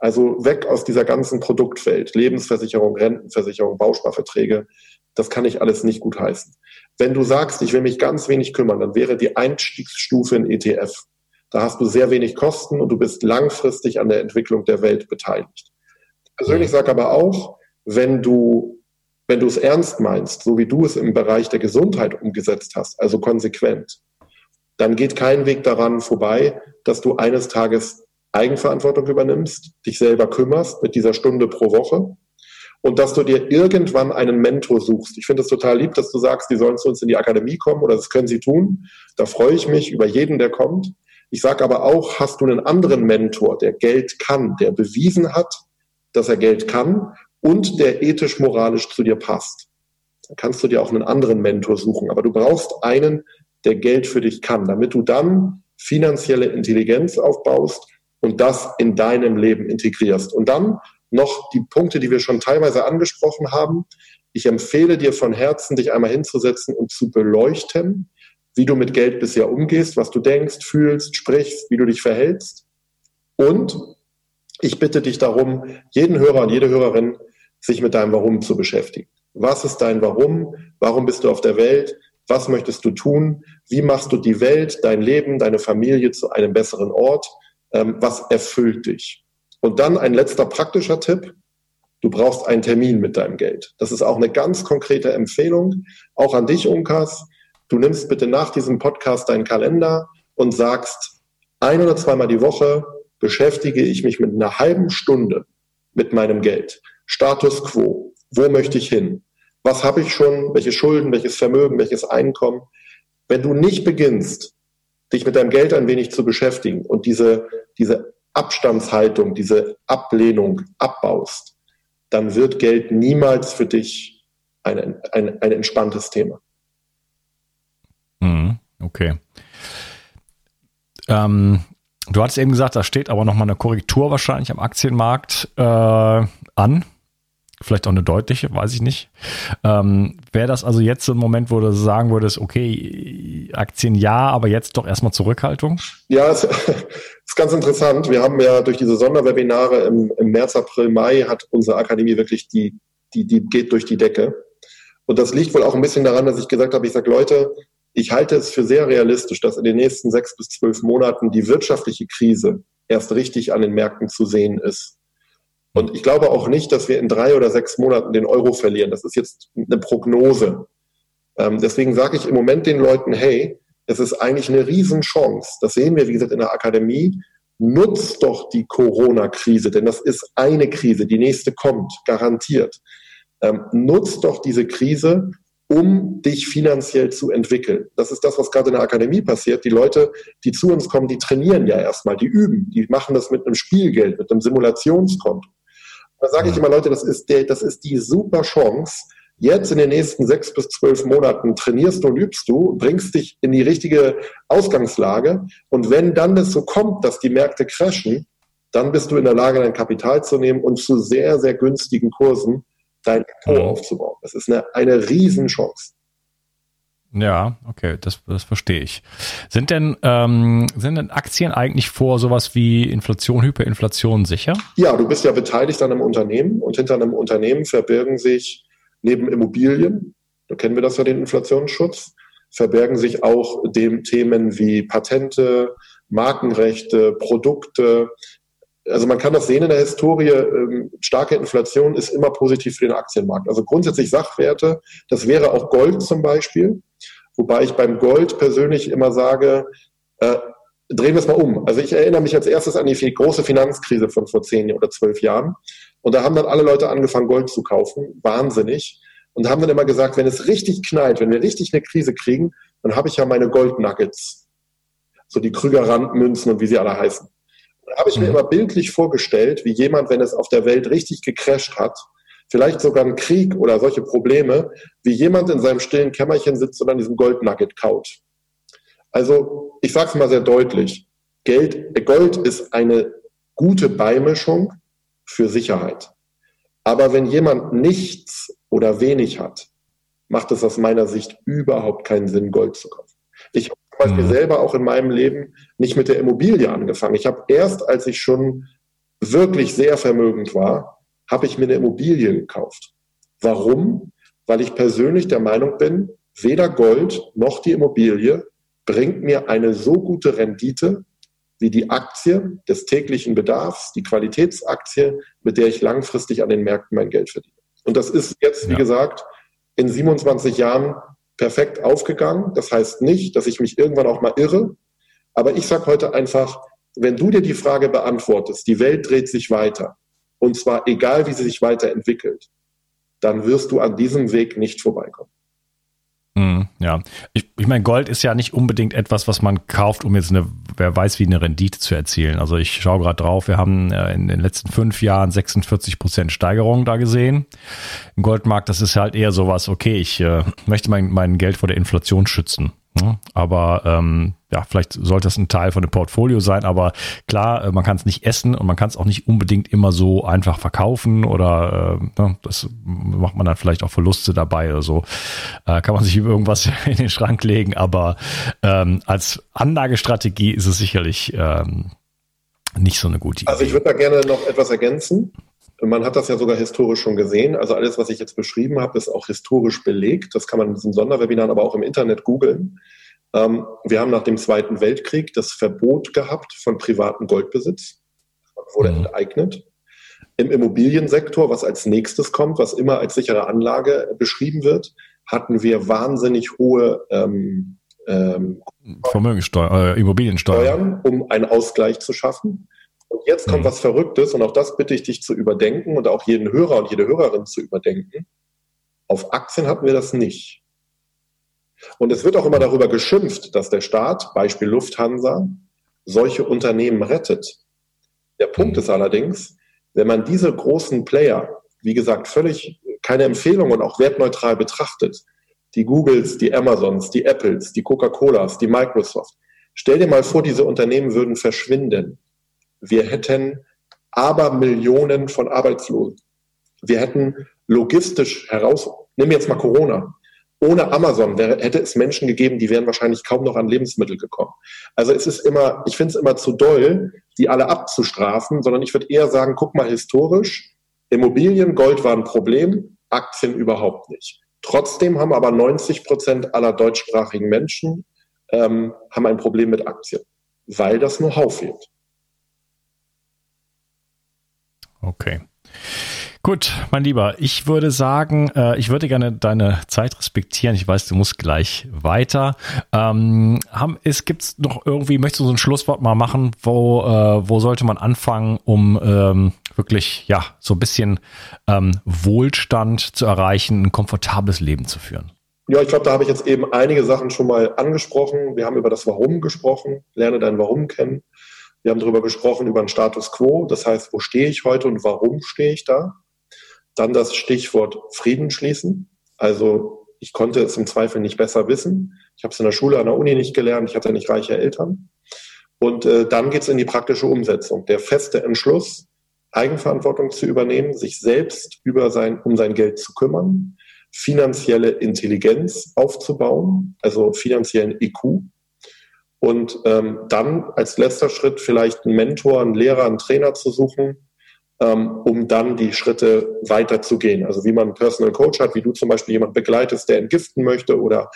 Also weg aus dieser ganzen Produktwelt. Lebensversicherung, Rentenversicherung, Bausparverträge. Das kann ich alles nicht gut heißen. Wenn du sagst, ich will mich ganz wenig kümmern, dann wäre die Einstiegsstufe ein ETF. Da hast du sehr wenig Kosten und du bist langfristig an der Entwicklung der Welt beteiligt. Persönlich sage aber auch, wenn du, wenn du es ernst meinst, so wie du es im Bereich der Gesundheit umgesetzt hast, also konsequent, dann geht kein Weg daran vorbei, dass du eines Tages Eigenverantwortung übernimmst, dich selber kümmerst mit dieser Stunde pro Woche und dass du dir irgendwann einen Mentor suchst. Ich finde es total lieb, dass du sagst, die sollen zu uns in die Akademie kommen oder das können sie tun. Da freue ich mich über jeden, der kommt. Ich sage aber auch, hast du einen anderen Mentor, der Geld kann, der bewiesen hat, dass er Geld kann und der ethisch-moralisch zu dir passt. Dann kannst du dir auch einen anderen Mentor suchen. Aber du brauchst einen, der Geld für dich kann, damit du dann finanzielle Intelligenz aufbaust und das in deinem Leben integrierst. Und dann noch die Punkte, die wir schon teilweise angesprochen haben. Ich empfehle dir von Herzen, dich einmal hinzusetzen und zu beleuchten, wie du mit Geld bisher umgehst, was du denkst, fühlst, sprichst, wie du dich verhältst. Und ich bitte dich darum, jeden Hörer und jede Hörerin, sich mit deinem Warum zu beschäftigen. Was ist dein Warum? Warum bist du auf der Welt? Was möchtest du tun? Wie machst du die Welt, dein Leben, deine Familie zu einem besseren Ort? Ähm, was erfüllt dich. Und dann ein letzter praktischer Tipp. Du brauchst einen Termin mit deinem Geld. Das ist auch eine ganz konkrete Empfehlung, auch an dich, Unkas. Du nimmst bitte nach diesem Podcast deinen Kalender und sagst, ein oder zweimal die Woche beschäftige ich mich mit einer halben Stunde mit meinem Geld. Status quo. Wo möchte ich hin? Was habe ich schon? Welche Schulden? Welches Vermögen? Welches Einkommen? Wenn du nicht beginnst, dich mit deinem Geld ein wenig zu beschäftigen und diese, diese Abstandshaltung, diese Ablehnung abbaust, dann wird Geld niemals für dich ein, ein, ein entspanntes Thema. Mhm, okay. Ähm, du hattest eben gesagt, da steht aber nochmal eine Korrektur wahrscheinlich am Aktienmarkt äh, an. Vielleicht auch eine deutliche, weiß ich nicht. Ähm, Wäre das also jetzt so ein Moment, wo du sagen würdest, okay, Aktien ja, aber jetzt doch erstmal Zurückhaltung? Ja, es (laughs) ist ganz interessant. Wir haben ja durch diese Sonderwebinare im, im März, April, Mai hat unsere Akademie wirklich die, die, die geht durch die Decke. Und das liegt wohl auch ein bisschen daran, dass ich gesagt habe, ich sage, Leute, ich halte es für sehr realistisch, dass in den nächsten sechs bis zwölf Monaten die wirtschaftliche Krise erst richtig an den Märkten zu sehen ist. Und ich glaube auch nicht, dass wir in drei oder sechs Monaten den Euro verlieren. Das ist jetzt eine Prognose. Ähm, deswegen sage ich im Moment den Leuten, hey, es ist eigentlich eine Riesenchance. Das sehen wir, wie gesagt, in der Akademie. Nutzt doch die Corona-Krise, denn das ist eine Krise. Die nächste kommt, garantiert. Ähm, nutzt doch diese Krise, um dich finanziell zu entwickeln. Das ist das, was gerade in der Akademie passiert. Die Leute, die zu uns kommen, die trainieren ja erstmal, die üben, die machen das mit einem Spielgeld, mit einem Simulationskonto. Da sage ich immer, Leute, das ist, der, das ist die super Chance. Jetzt in den nächsten sechs bis zwölf Monaten trainierst du und übst du, bringst dich in die richtige Ausgangslage. Und wenn dann das so kommt, dass die Märkte crashen, dann bist du in der Lage, dein Kapital zu nehmen und zu sehr, sehr günstigen Kursen dein Depot aufzubauen. Das ist eine, eine Riesenchance. Ja, okay, das, das verstehe ich. Sind denn, ähm, sind denn Aktien eigentlich vor sowas wie Inflation, Hyperinflation sicher? Ja, du bist ja beteiligt an einem Unternehmen und hinter einem Unternehmen verbirgen sich neben Immobilien, da kennen wir das ja, den Inflationsschutz, verbergen sich auch dem Themen wie Patente, Markenrechte, Produkte. Also man kann das sehen in der Historie, ähm, starke Inflation ist immer positiv für den Aktienmarkt. Also grundsätzlich Sachwerte, das wäre auch Gold zum Beispiel. Wobei ich beim Gold persönlich immer sage, äh, drehen wir es mal um. Also ich erinnere mich als erstes an die große Finanzkrise von vor zehn oder zwölf Jahren. Und da haben dann alle Leute angefangen, Gold zu kaufen. Wahnsinnig. Und haben dann immer gesagt, wenn es richtig knallt, wenn wir richtig eine Krise kriegen, dann habe ich ja meine Goldnuggets. So die Krüger-Randmünzen und wie sie alle heißen. Habe ich mir mhm. immer bildlich vorgestellt, wie jemand, wenn es auf der Welt richtig gecrasht hat, vielleicht sogar ein Krieg oder solche Probleme, wie jemand in seinem stillen Kämmerchen sitzt und an diesem Goldnugget kaut. Also ich sage es mal sehr deutlich, Geld, Gold ist eine gute Beimischung für Sicherheit. Aber wenn jemand nichts oder wenig hat, macht es aus meiner Sicht überhaupt keinen Sinn, Gold zu kaufen. Ich habe zum Beispiel mhm. selber auch in meinem Leben nicht mit der Immobilie angefangen. Ich habe erst, als ich schon wirklich sehr vermögend war, habe ich mir eine Immobilie gekauft. Warum? Weil ich persönlich der Meinung bin, weder Gold noch die Immobilie bringt mir eine so gute Rendite wie die Aktie des täglichen Bedarfs, die Qualitätsaktie, mit der ich langfristig an den Märkten mein Geld verdiene. Und das ist jetzt, wie ja. gesagt, in 27 Jahren perfekt aufgegangen. Das heißt nicht, dass ich mich irgendwann auch mal irre. Aber ich sage heute einfach, wenn du dir die Frage beantwortest, die Welt dreht sich weiter, und zwar egal, wie sie sich weiterentwickelt, dann wirst du an diesem Weg nicht vorbeikommen. Mm, ja, ich, ich meine, Gold ist ja nicht unbedingt etwas, was man kauft, um jetzt eine, wer weiß, wie eine Rendite zu erzielen. Also ich schaue gerade drauf, wir haben äh, in den letzten fünf Jahren 46 Prozent Steigerung da gesehen. Im Goldmarkt, das ist halt eher sowas, okay, ich äh, möchte mein, mein Geld vor der Inflation schützen. Ne? Aber ähm, ja, vielleicht sollte es ein Teil von dem Portfolio sein, aber klar, äh, man kann es nicht essen und man kann es auch nicht unbedingt immer so einfach verkaufen oder äh, ne, das macht man dann vielleicht auch Verluste dabei oder so. Äh, kann man sich irgendwas (laughs) in den Schrank legen, aber ähm, als Anlagestrategie ist es sicherlich ähm, nicht so eine gute Idee. Also ich würde da gerne noch etwas ergänzen. Man hat das ja sogar historisch schon gesehen. Also alles, was ich jetzt beschrieben habe, ist auch historisch belegt. Das kann man in diesem Sonderwebinar aber auch im Internet googeln. Ähm, wir haben nach dem Zweiten Weltkrieg das Verbot gehabt von privatem Goldbesitz. Das wurde mhm. enteignet. Im Immobiliensektor, was als nächstes kommt, was immer als sichere Anlage beschrieben wird, hatten wir wahnsinnig hohe ähm, ähm, Vermögenssteuer, äh, Immobiliensteuern, um einen Ausgleich zu schaffen. Und jetzt kommt mhm. was Verrücktes und auch das bitte ich dich zu überdenken und auch jeden Hörer und jede Hörerin zu überdenken. Auf Aktien hatten wir das nicht. Und es wird auch immer darüber geschimpft, dass der Staat, Beispiel Lufthansa, solche Unternehmen rettet. Der Punkt mhm. ist allerdings, wenn man diese großen Player, wie gesagt, völlig keine Empfehlung und auch wertneutral betrachtet, die Googles, die Amazons, die Apples, die Coca-Colas, die Microsoft, Stell dir mal vor, diese Unternehmen würden verschwinden. Wir hätten aber Millionen von Arbeitslosen. Wir hätten logistisch heraus, nimm jetzt mal Corona. Ohne Amazon wäre, hätte es Menschen gegeben, die wären wahrscheinlich kaum noch an Lebensmittel gekommen. Also es ist immer, ich finde es immer zu doll, die alle abzustrafen, sondern ich würde eher sagen, guck mal historisch, Immobilien, Gold war ein Problem, Aktien überhaupt nicht. Trotzdem haben aber 90 Prozent aller deutschsprachigen Menschen ähm, haben ein Problem mit Aktien, weil das Know-how fehlt. Okay. Gut, mein Lieber, ich würde sagen, äh, ich würde gerne deine Zeit respektieren. Ich weiß, du musst gleich weiter. Ähm, haben, es gibt's noch irgendwie, möchtest du so ein Schlusswort mal machen? Wo, äh, wo sollte man anfangen, um ähm, wirklich, ja, so ein bisschen ähm, Wohlstand zu erreichen, ein komfortables Leben zu führen? Ja, ich glaube, da habe ich jetzt eben einige Sachen schon mal angesprochen. Wir haben über das Warum gesprochen. Lerne dein Warum kennen. Wir haben darüber gesprochen, über den Status quo. Das heißt, wo stehe ich heute und warum stehe ich da? Dann das Stichwort Frieden schließen. Also ich konnte es im Zweifel nicht besser wissen. Ich habe es in der Schule, an der Uni nicht gelernt. Ich hatte nicht reiche Eltern. Und äh, dann geht es in die praktische Umsetzung. Der feste Entschluss, Eigenverantwortung zu übernehmen, sich selbst über sein, um sein Geld zu kümmern, finanzielle Intelligenz aufzubauen, also finanziellen IQ. Und ähm, dann als letzter Schritt vielleicht einen Mentor, einen Lehrer, einen Trainer zu suchen, um dann die Schritte weiterzugehen. Also wie man einen Personal Coach hat, wie du zum Beispiel jemanden begleitest, der entgiften möchte oder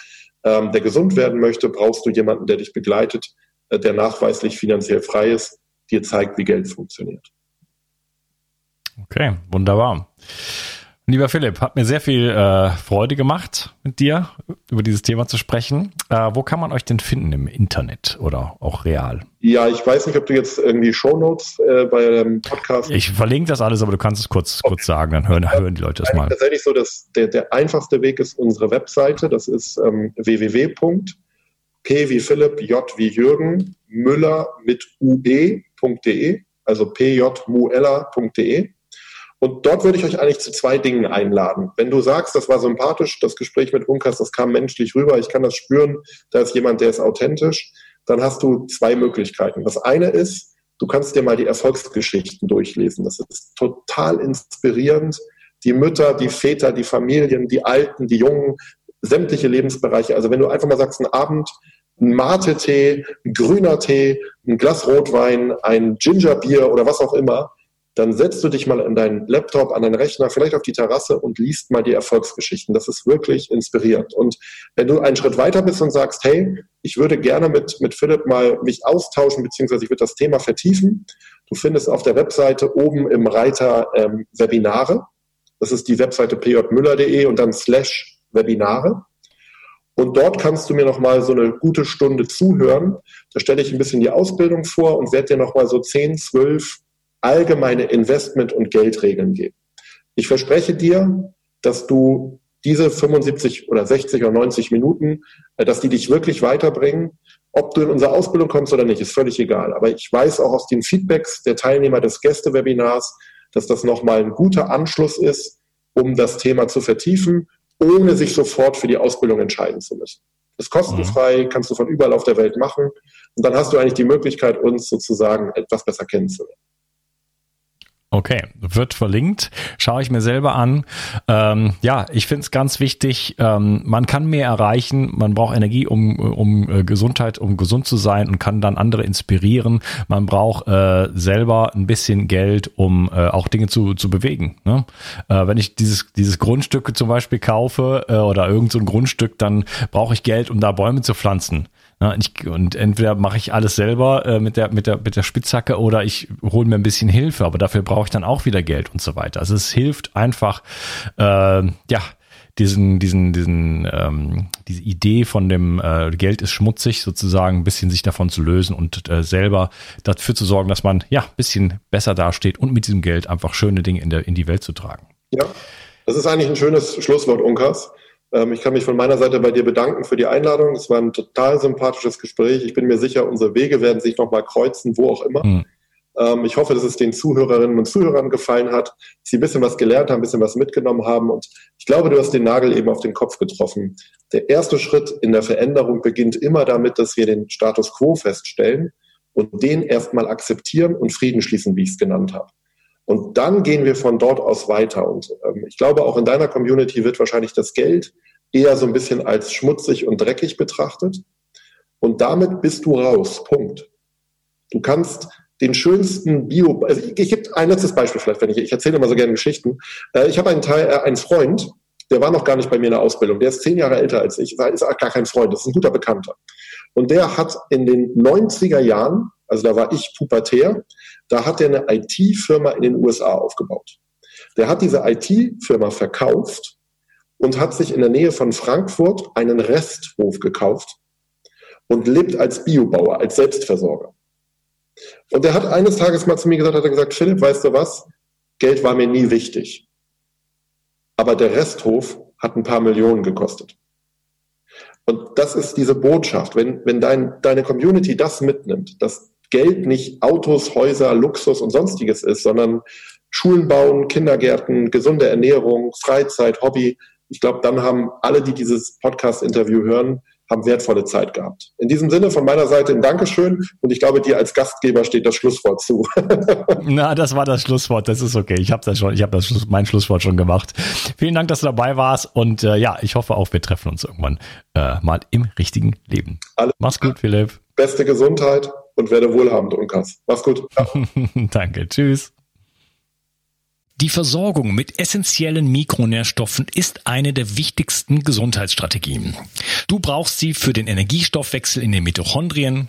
ähm, der gesund werden möchte, brauchst du jemanden, der dich begleitet, äh, der nachweislich finanziell frei ist, dir zeigt, wie Geld funktioniert. Okay, wunderbar. Lieber Philipp, hat mir sehr viel äh, Freude gemacht, mit dir über dieses Thema zu sprechen. Äh, wo kann man euch denn finden im Internet oder auch real? Ja, ich weiß nicht, ob du jetzt irgendwie Shownotes äh, bei dem Podcast. Ich verlinke das alles, aber du kannst es kurz, okay. kurz sagen, dann hören, hören die Leute das mal. Tatsächlich so, dass der, der einfachste Weg ist unsere Webseite. Das ist ähm, www.p wie Philipp, J wie Jürgen, Müller mit ue.de, also pjmuella.de. Und dort würde ich euch eigentlich zu zwei Dingen einladen. Wenn du sagst, das war sympathisch, das Gespräch mit Unkas, das kam menschlich rüber, ich kann das spüren, da ist jemand, der ist authentisch, dann hast du zwei Möglichkeiten. Das eine ist, du kannst dir mal die Erfolgsgeschichten durchlesen. Das ist total inspirierend. Die Mütter, die Väter, die Familien, die Alten, die Jungen, sämtliche Lebensbereiche. Also wenn du einfach mal sagst, ein Abend, ein Mate-Tee, ein grüner Tee, ein Glas Rotwein, ein Gingerbier oder was auch immer, dann setzt du dich mal an deinen Laptop, an deinen Rechner, vielleicht auf die Terrasse und liest mal die Erfolgsgeschichten. Das ist wirklich inspirierend. Und wenn du einen Schritt weiter bist und sagst, hey, ich würde gerne mit, mit Philipp mal mich austauschen, beziehungsweise ich würde das Thema vertiefen, du findest auf der Webseite oben im Reiter ähm, Webinare. Das ist die Webseite pjmüller.de und dann slash Webinare. Und dort kannst du mir nochmal so eine gute Stunde zuhören. Da stelle ich ein bisschen die Ausbildung vor und werde dir nochmal so 10, 12 allgemeine Investment- und Geldregeln geben. Ich verspreche dir, dass du diese 75 oder 60 oder 90 Minuten, äh, dass die dich wirklich weiterbringen. Ob du in unsere Ausbildung kommst oder nicht, ist völlig egal. Aber ich weiß auch aus den Feedbacks der Teilnehmer des Gästewebinars, dass das nochmal ein guter Anschluss ist, um das Thema zu vertiefen, ohne sich sofort für die Ausbildung entscheiden zu müssen. Ist kostenfrei, kannst du von überall auf der Welt machen. Und dann hast du eigentlich die Möglichkeit, uns sozusagen etwas besser kennenzulernen. Okay, wird verlinkt. Schaue ich mir selber an. Ähm, ja, ich finde es ganz wichtig. Ähm, man kann mehr erreichen. Man braucht Energie, um, um äh, Gesundheit, um gesund zu sein und kann dann andere inspirieren. Man braucht äh, selber ein bisschen Geld, um äh, auch Dinge zu, zu bewegen. Ne? Äh, wenn ich dieses, dieses Grundstück zum Beispiel kaufe äh, oder irgend so Grundstück, dann brauche ich Geld, um da Bäume zu pflanzen. Ja, ich, und entweder mache ich alles selber äh, mit, der, mit, der, mit der Spitzhacke oder ich hole mir ein bisschen Hilfe, aber dafür brauche ich dann auch wieder Geld und so weiter. Also es hilft einfach, äh, ja, diesen, diesen, diesen, ähm, diese Idee von dem äh, Geld ist schmutzig sozusagen ein bisschen sich davon zu lösen und äh, selber dafür zu sorgen, dass man ja ein bisschen besser dasteht und mit diesem Geld einfach schöne Dinge in, der, in die Welt zu tragen. Ja, das ist eigentlich ein schönes Schlusswort, Unkas. Ähm, ich kann mich von meiner Seite bei dir bedanken für die Einladung. Es war ein total sympathisches Gespräch. Ich bin mir sicher, unsere Wege werden sich nochmal kreuzen, wo auch immer. Mhm. Ich hoffe, dass es den Zuhörerinnen und Zuhörern gefallen hat, dass sie ein bisschen was gelernt haben, ein bisschen was mitgenommen haben. Und ich glaube, du hast den Nagel eben auf den Kopf getroffen. Der erste Schritt in der Veränderung beginnt immer damit, dass wir den Status quo feststellen und den erstmal akzeptieren und Frieden schließen, wie ich es genannt habe. Und dann gehen wir von dort aus weiter. Und ähm, ich glaube, auch in deiner Community wird wahrscheinlich das Geld eher so ein bisschen als schmutzig und dreckig betrachtet. Und damit bist du raus. Punkt. Du kannst den schönsten Bio, also ich, ich gebe ein letztes Beispiel vielleicht, wenn ich, ich erzähle immer so gerne Geschichten. Äh, ich habe einen Teil, äh, einen Freund, der war noch gar nicht bei mir in der Ausbildung, der ist zehn Jahre älter als ich, ist gar kein Freund, das ist ein guter Bekannter. Und der hat in den 90er Jahren, also da war ich pubertär, da hat er eine IT-Firma in den USA aufgebaut. Der hat diese IT-Firma verkauft und hat sich in der Nähe von Frankfurt einen Resthof gekauft und lebt als Biobauer, als Selbstversorger. Und er hat eines Tages mal zu mir gesagt, hat er gesagt, Philipp, weißt du was? Geld war mir nie wichtig. Aber der Resthof hat ein paar Millionen gekostet. Und das ist diese Botschaft. Wenn, wenn dein, deine Community das mitnimmt, dass Geld nicht Autos, Häuser, Luxus und sonstiges ist, sondern Schulen bauen, Kindergärten, gesunde Ernährung, Freizeit, Hobby. Ich glaube, dann haben alle, die dieses Podcast-Interview hören, haben wertvolle Zeit gehabt. In diesem Sinne von meiner Seite ein Dankeschön und ich glaube, dir als Gastgeber steht das Schlusswort zu. (laughs) Na, das war das Schlusswort, das ist okay. Ich habe das schon, ich habe das Schluss, mein Schlusswort schon gemacht. Vielen Dank, dass du dabei warst und äh, ja, ich hoffe auch, wir treffen uns irgendwann äh, mal im richtigen Leben. Alles Mach's gut, Philipp. Beste Gesundheit und werde wohlhabend, Unkas. Mach's gut. (laughs) Danke, tschüss. Die Versorgung mit essentiellen Mikronährstoffen ist eine der wichtigsten Gesundheitsstrategien. Du brauchst sie für den Energiestoffwechsel in den Mitochondrien,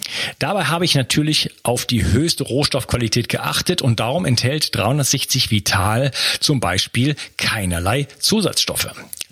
Dabei habe ich natürlich auf die höchste Rohstoffqualität geachtet und darum enthält 360 Vital zum Beispiel keinerlei Zusatzstoffe.